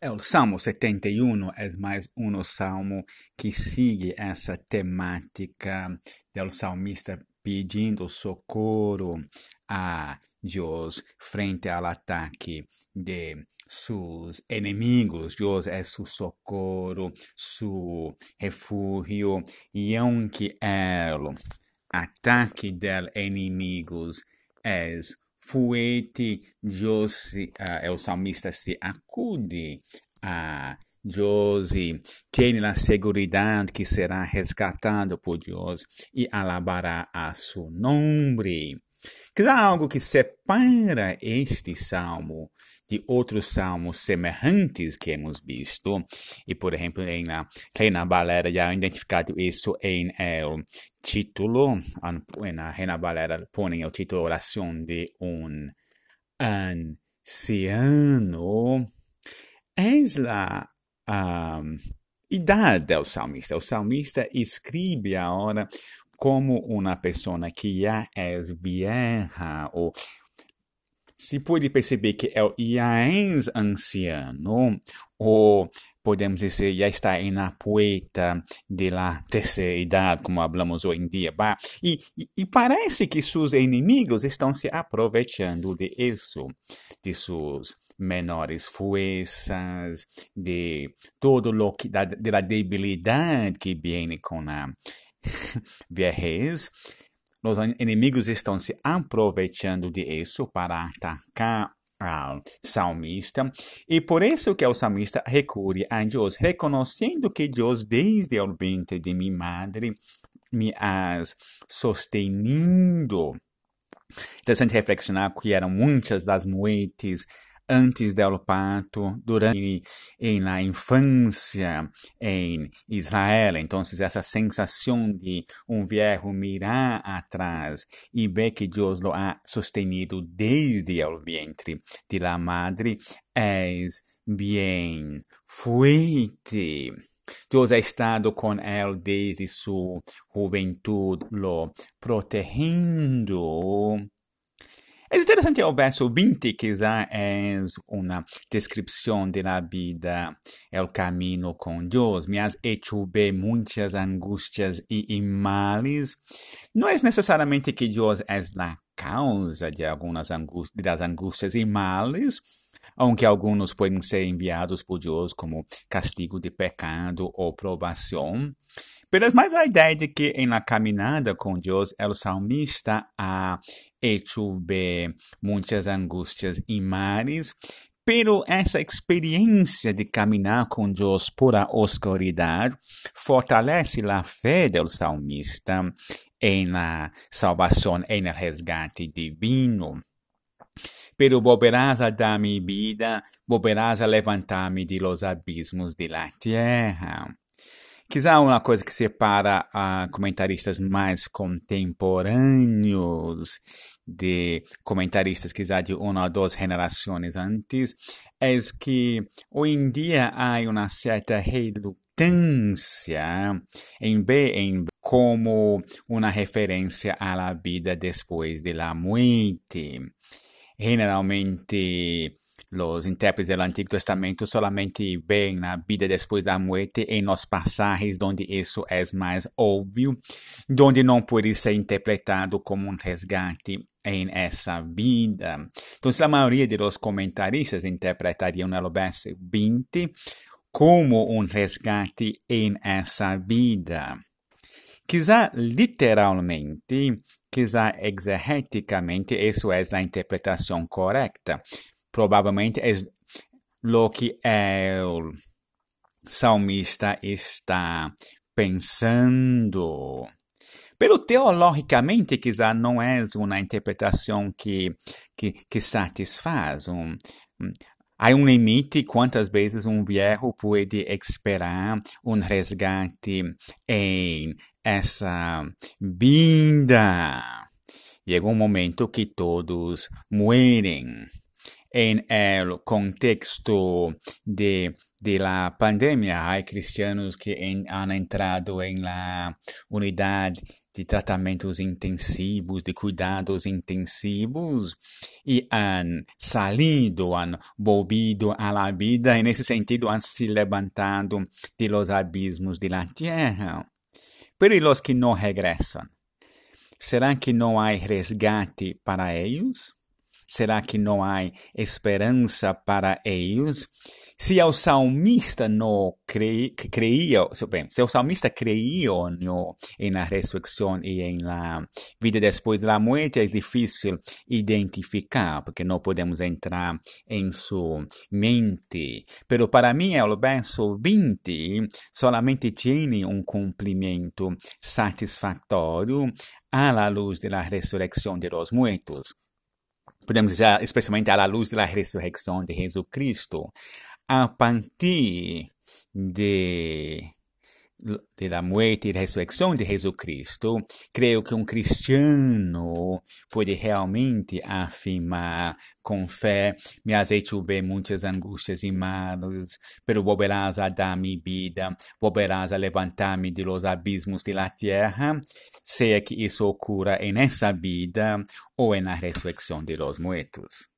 É, o Salmo 71 é mais um salmo que segue essa temática do salmista pedindo socorro a Deus frente ao ataque de seus inimigos. Deus é seu socorro, seu refúgio, e aunque o ataque dos inimigos é fuete, Deus, uh, o salmista se acude a Deus e tem a segurança que será resgatado por Deus e alabará a seu nome. Que há algo que separa este salmo de outros salmos semelhantes que hemos visto. E, por exemplo, em na, Reina Valera já identificado isso em el título. Na Reina Valera põe o título Oração de um anciano. É a um, idade do salmista. O salmista escreve agora como uma pessoa que já é vieja ou se pode perceber que é o Iaens anciano, ou podemos dizer, já está na poeta de la terceira idade, como falamos hoje em dia. E, e, e, parece que seus inimigos estão se aproveitando de isso, de suas menores forças, de todo lo que, da, debilidade que vem com a vejez os inimigos estão se aproveitando disso para atacar ao salmista, e por isso que o salmista recorre a Deus, reconhecendo que Deus, desde o ventre de minha madre, me has sustenido. Interessante reflexionar que eram muitas das muertes antes do parto, durante em na infância em Israel. Então, essa sensação de um viejo mirar atrás e ver que Deus lo ha sustenido desde o ventre de la madre é bem fuerte. Deus ha estado com ele desde sua juventude, lo protegendo é interessante o verso 20, que já é uma descrição da vida, é o caminho com Deus. Me has hecho ver muitas angústias e males. Não é necessariamente que Deus é a causa de algumas angústias, das angústias e males, aunque alguns podem ser enviados por Deus como castigo de pecado ou provação. Mas a ideia de que em la caminhada com Deus, o salmista ha hecho ver muitas angústias e mares, pero essa experiência de caminhar com Deus por a oscuridade fortalece a fé do salmista em la salvação, em el resgate divino. Pero volverás a dar mi vida, volverás a levantar-me de los abismos de la tierra. Quizá uma coisa que separa comentaristas mais contemporâneos de comentaristas quizá de uma ou duas gerações antes é que hoje em dia há uma certa relutância em ver em como uma referência à vida depois da morte. Generalmente Los intérpretes del Antiguo Testamento solamente ven la vida después de la muerte en los pasajes donde eso es más obvio, donde no puede ser interpretado como un resgate en esa vida. Entonces la mayoría de los comentaristas interpretarían el verso 20 como un resgate en esa vida. Quizá literalmente, quizá exegeticamente, eso es la interpretación correcta provavelmente é o que o salmista está pensando. Pero teologicamente, quizá não é uma interpretação que, que, que satisfaz. Um, um, há um limite quantas vezes um viejo pode esperar um resgate em essa vida. Chega um momento que todos morrem. En el contexto de, de la pandemia, hay cristianos que en, han entrado en la unidad de tratamentos intensivos, de cuidados intensivos, y han salido, han volvido a la vida, en ese sentido han se levantado de los abismos de la tierra. Pero ¿y los que no regresan? ¿Será que no hay resgate para ellos? Será que não há esperança para eles? Se o salmista não cre, creia, bem, se o salmista creia no, na ressurreição e na vida depois da morte, é difícil identificar, porque não podemos entrar em sua mente. Pero para mim, o verso 20 solamente tem um cumprimento satisfatório à luz da ressurreição de los muertos podemos dizer, especialmente à luz da ressurreição de Jesus Cristo, a partir de de la muerte e ressurreição de Jesus Cristo, creio que um cristiano pode realmente afirmar com fé, me has hecho ver muitas angústias e males, pero volverás a dar-me vida, volverás a levantar-me de los abismos de la tierra, seja que isso ocorra en essa vida ou na ressurreição de los muertos.